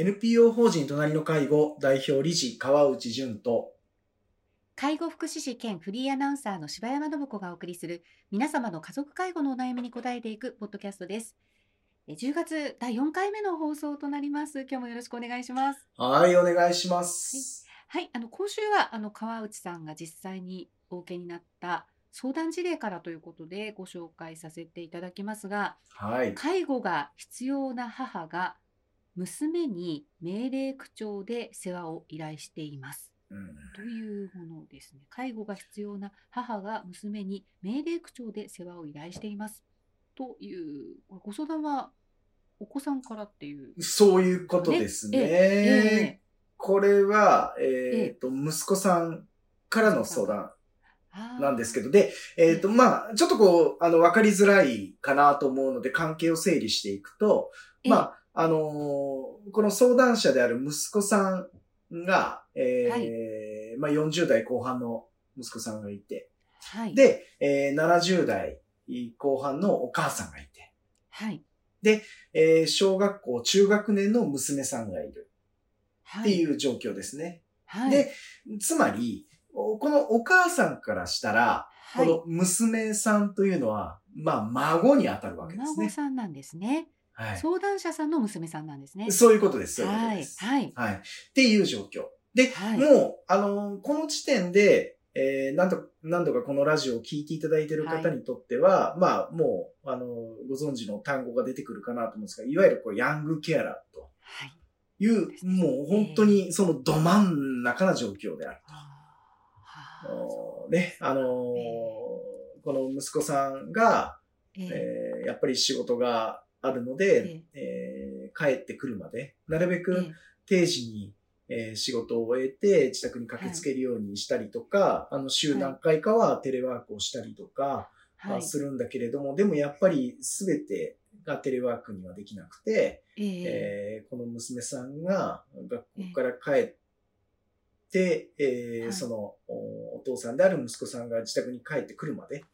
NPO 法人隣の介護代表理事川内淳と介護福祉士兼フリーアナウンサーの柴山信子がお送りする皆様の家族介護のお悩みに答えていくポッドキャストです。え10月第4回目の放送となります。今日もよろしくお願いします。はい、お願いします。はい、あの今週はあの川内さんが実際にお受けになった相談事例からということでご紹介させていただきますが、はい。介護が必要な母が娘に命令口調で世話を依頼しています。うんというものですね。介護が必要な母が娘に命令口調で世話を依頼しています。という、ご相談はお子さんからっていう。そういうことですね。えこれは、えっ、と、息子さんからの相談えなんですけど。ど、で、えっ、と、まあ、ちょっとこう、あの、わかりづらいかなと思うので、関係を整理していくと、ええまあ、あのーこの相談者である息子さんが、えーまあ、40代後半の息子さんがいて、はい。で、えー70代後半のお母さんがいて、はい。えー小学校、中学年の娘さんがいるはい。っていう状況ですね。はい。で、つまり、おこのお母さんからしたら、はい、この娘さんというのは、まあ、孫に当たるわけです孫ね。さんなんですね。はい。相談者さんの娘さんなんですね。そういうことです。そういうことはい。です。はい。はい。っていう状況。で、はいもう、あのーこの時点で、えー、何度、何度かこのラジオを聞いていただいている方にとっては、まあ、もう、あのーご存知の単語が出てくるかなと思うんですが、いわゆるこう、ヤングケアラーとはい。いう、もう本当にそのど真ん中な状況であるはあと。ね、あのーこの息子さんが、えええーやっぱり仕事があるので、えー帰ってくるまで、なるべく、え定時に、えー仕事を終えて自宅に駆けつけるようにしたりとか、あの週何回かはテレワークをしたりとか、えはい。あするんだけれども、でもやっぱり全てがテレワークにはできなくて、ええ。えーこの娘さんが学校から帰って、えーはい。そのおお父さんである息子さんが自宅に帰ってくるまで、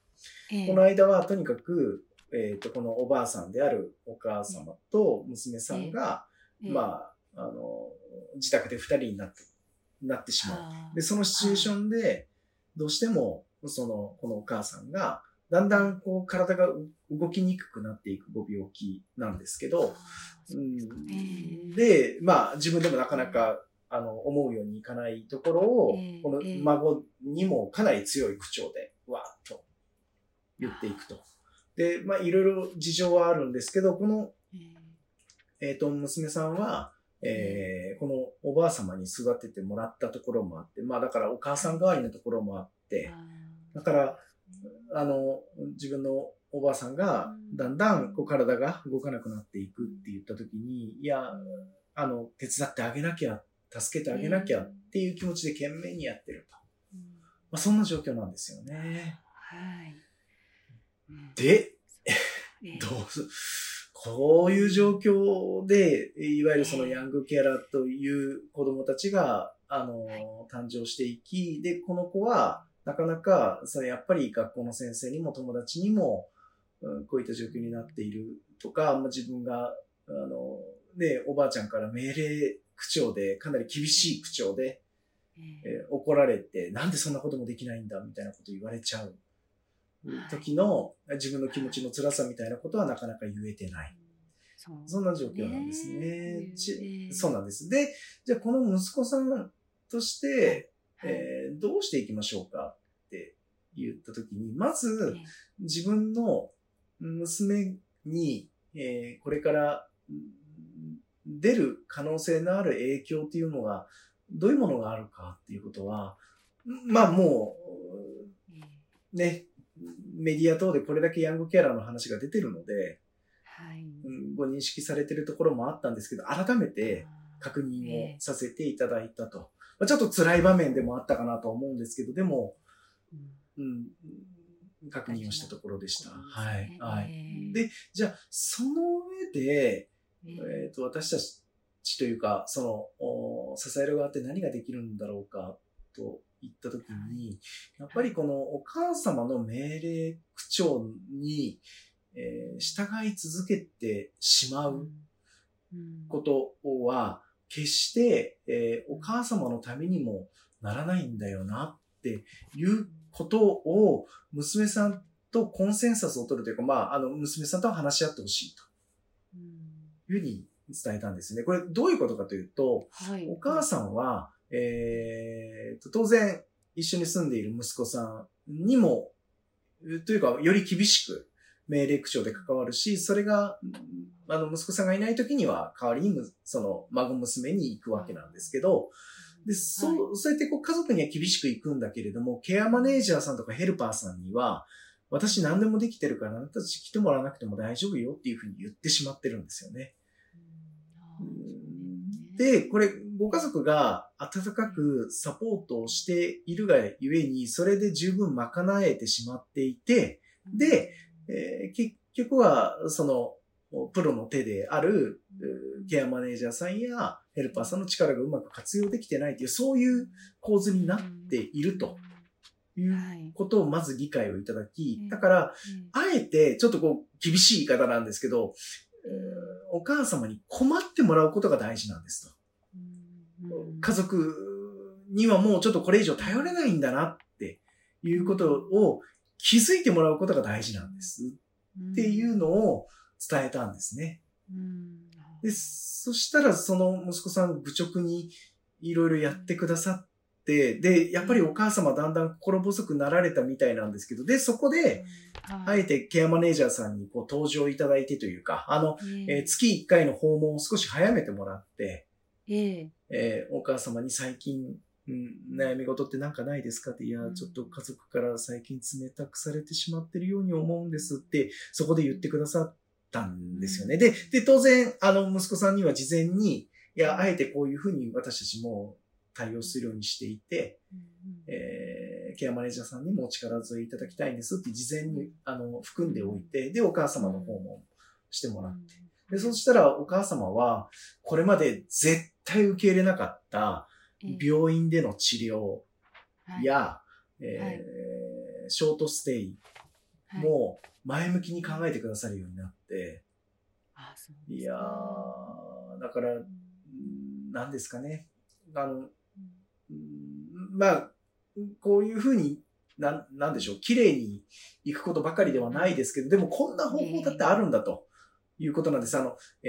ええ。この間はとにかく、えー、とこのおばあさんであるお母様と娘さんが、ええまあ、あの、自宅で二人になって、なってしまう。はあで、そのシチュエーションで、どうしても、その、このお母さんが、だんだんこう体がう動きにくくなっていくご病気なんですけど、うん。ね。で、まあ自分でもなかなか、あの、思うようにいかないところをええ、このええ孫にもかなり強い口調で、わーっと言っていくと。で、まあいろいろ事情はあるんですけど、このえええっ、と、娘さんは、えーこのおばあ様に育ててもらったところもあって、まあだからお母さん代わりのところもあって、あだから、あの、自分のおばあさんがうんだんだんこう体が動かなくなっていくって言った時に、いや、あの、手伝ってあげなきゃ、助けてあげなきゃっていう気持ちで懸命にやってると。まあそんな状況なんですよね。はい。うん。で、ええ。どうす、こういう状況で、いわゆるそのヤングケアラーという子供たちが、あの、誕生していき、で、この子は、なかなか、それやっぱり学校の先生にも友達にも、うんこういった状況になっているとか、まあ、自分が、あの、で、おばあちゃんから命令口調で、かなり厳しい口調で、ええ。えー怒られて、なんでそんなこともできないんだみたいなこと言われちゃう時の自分の気持ちの辛さみたいなことはなかなか言えてない。そんな状況なんですね。ね。ちえそうなんです。で、じゃあこの息子さんとして、はい。えーどうしていきましょうかって言った時に、まずええ。自分の娘に、えーこれからうん出る可能性のある影響っていうのが、どういうものがあるかっていうことは、まあもええ。う、ね、メディア等でこれだけヤングケアラーの話が出てるので、はい。うんご認識されてるところもあったんですけど、改めて確認をさせていただいたと。まあ、ちょっと辛い場面でもあったかなと思うんですけど、でも、うんうん、確認をしたところでした。ね。はい。ええで、じゃあ、その上で、ええっ、と、私たちというか、その、お支える側って何ができるんだろうか、と言ったときに、やっぱりこのお母様の命令口調に、えー従い続けてしまううんことは、決して、えーお母様のためにもならないんだよなっていうことを娘さんとコンセンサスを取るというか、まあ、あの、娘さんとは話し合ってほしいというふうに伝えたんですね。これどういうことかというと、はい。お母さんは、えーと、当然一緒に住んでいる息子さんにも、というか、より厳しく命令口調で関わるし、それが、うんあの、息子さんがいない時には、代わりにむ、その、孫娘に行くわけなんですけど、で、そう、そうやってこう家族には厳しく行くんだけれども、ケアマネージャーさんとかヘルパーさんには、私何でもできてるから、あなたたち来てもらわなくても大丈夫よっていうふうに言ってしまってるんですよね。で、これ、ご家族が温かくサポートをしているがゆえに、それで十分賄えてしまっていて、で、えー結局は、その、プロの手である、うケアマネージャーさんやヘルパーさんの力がうまく活用できてないという、そういう構図になっているというはい。ことをまず理解をいただきうん、だから、うんあえて、ちょっとこう、厳しい言い方なんですけど、えーお母様に困ってもらうことが大事なんですと。うん。家族にはもうちょっとこれ以上頼れないんだなっていうことを気づいてもらうことが大事なんです。っていうのを伝えたんですね。うん。で、そしたらその息子さん愚直にいろいろやってくださって、で、やっぱりお母様だんだん心細くなられたみたいなんですけど、で、そこで、あはい。えてケアマネージャーさんにこう登場いただいてというか、あの、えーえ月1回の訪問を少し早めてもらって、え。えーお母様に最近、うん、悩み事ってなんかないですかって、いやう、ん。ちょっと家族から最近冷たくされてしまってるように思うんですって、そこで言ってくださったんですよね。うん。で、で、当然、あの、息子さんには事前に、いや、あえてこういうふうに私たちも対応するようにしていて、えーケアマネージャーさんにもお力添えいただきたいんですって事前に、あの、含んでおいて、で、お母様の訪問してもらって、で、そしたらお母様は、これまで絶対受け入れなかった病院での治療や、えーはい。ショートステイも前向きに考えてくださるようになって、いやー、だから、うん。何ですかね。あの、うんまあ、こういうふうに、なん、なんでしょう、綺麗に行くことばかりではないですけど、でもこんな方法だってあるんだということなんです。あの、え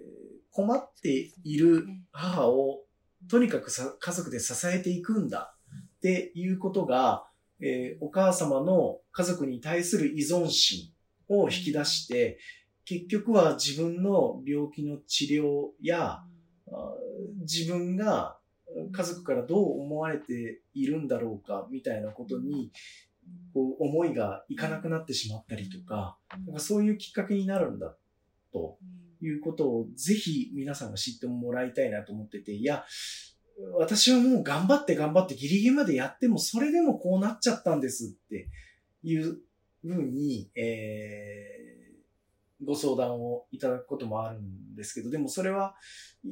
ー困っている母をとにかくさ家族で支えていくんだっていうことが、えーお母様の家族に対する依存心を引き出して、結局は自分の病気の治療や、自分が家族からどう思われているんだろうかみたいなことにこう思いがいかなくなってしまったりとか、なんかそういうきっかけになるんだということをぜひ皆さんが知ってもらいたいなと思ってて、いや、私はもう頑張って頑張ってギリギリまでやってもそれでもこうなっちゃったんですっていうふうに、えーご相談をいただくこともあるんですけど、でもそれは、い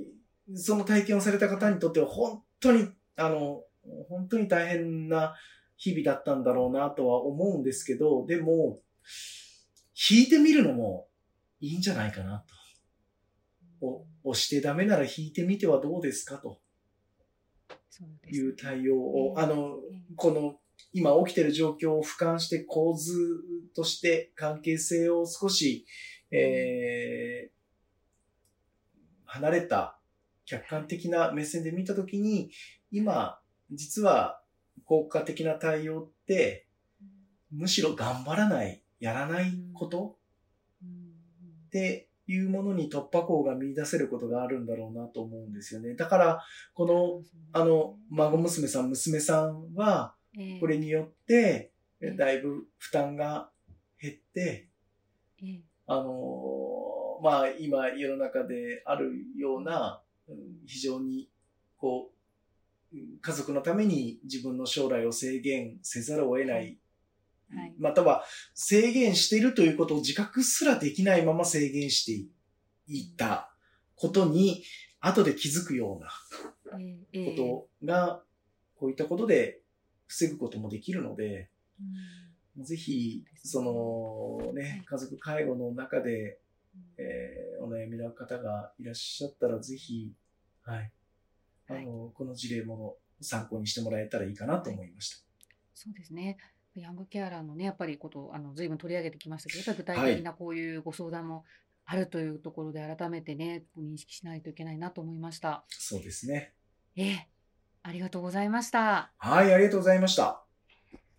その体験をされた方にとっては本当に、あの、本当に大変な日々だったんだろうなとは思うんですけど、でも、弾いてみるのもいいんじゃないかなと。お押してダメなら弾いてみてはどうですかと。いう対応を、あの、この今起きてる状況を俯瞰して構図として関係性を少し、えー離れた客観的な目線で見たときに、今、実は効果的な対応って、むしろ頑張らない、やらないことっていうものに突破口が見出せることがあるんだろうなと思うんですよね。だから、この、あの、孫娘さん、娘さんは、これによって、ええ。だいぶ負担が減って、あのーまあ、今世の中であるような、うん非常に、こう、うん家族のために自分の将来を制限せざるを得ない、はい。または制限しているということを自覚すらできないまま制限していったことに、後で気づくようなことが、こういったことで防ぐこともできるので、ぜひ、そのね、家族介護の中で、えーお悩みの方がいらっしゃったら、ぜひ、はい。あの、この事例も参考にしてもらえたらいいかなと思いました。そうですね。ヤングケアラーのね、やっぱりことを、あの、随分取り上げてきましたけど、具体的なこういうご相談もあるというところで改めてね、認識しないといけないなと思いました。そうですね。ええ、ありがとうございました。はい、ありがとうございました。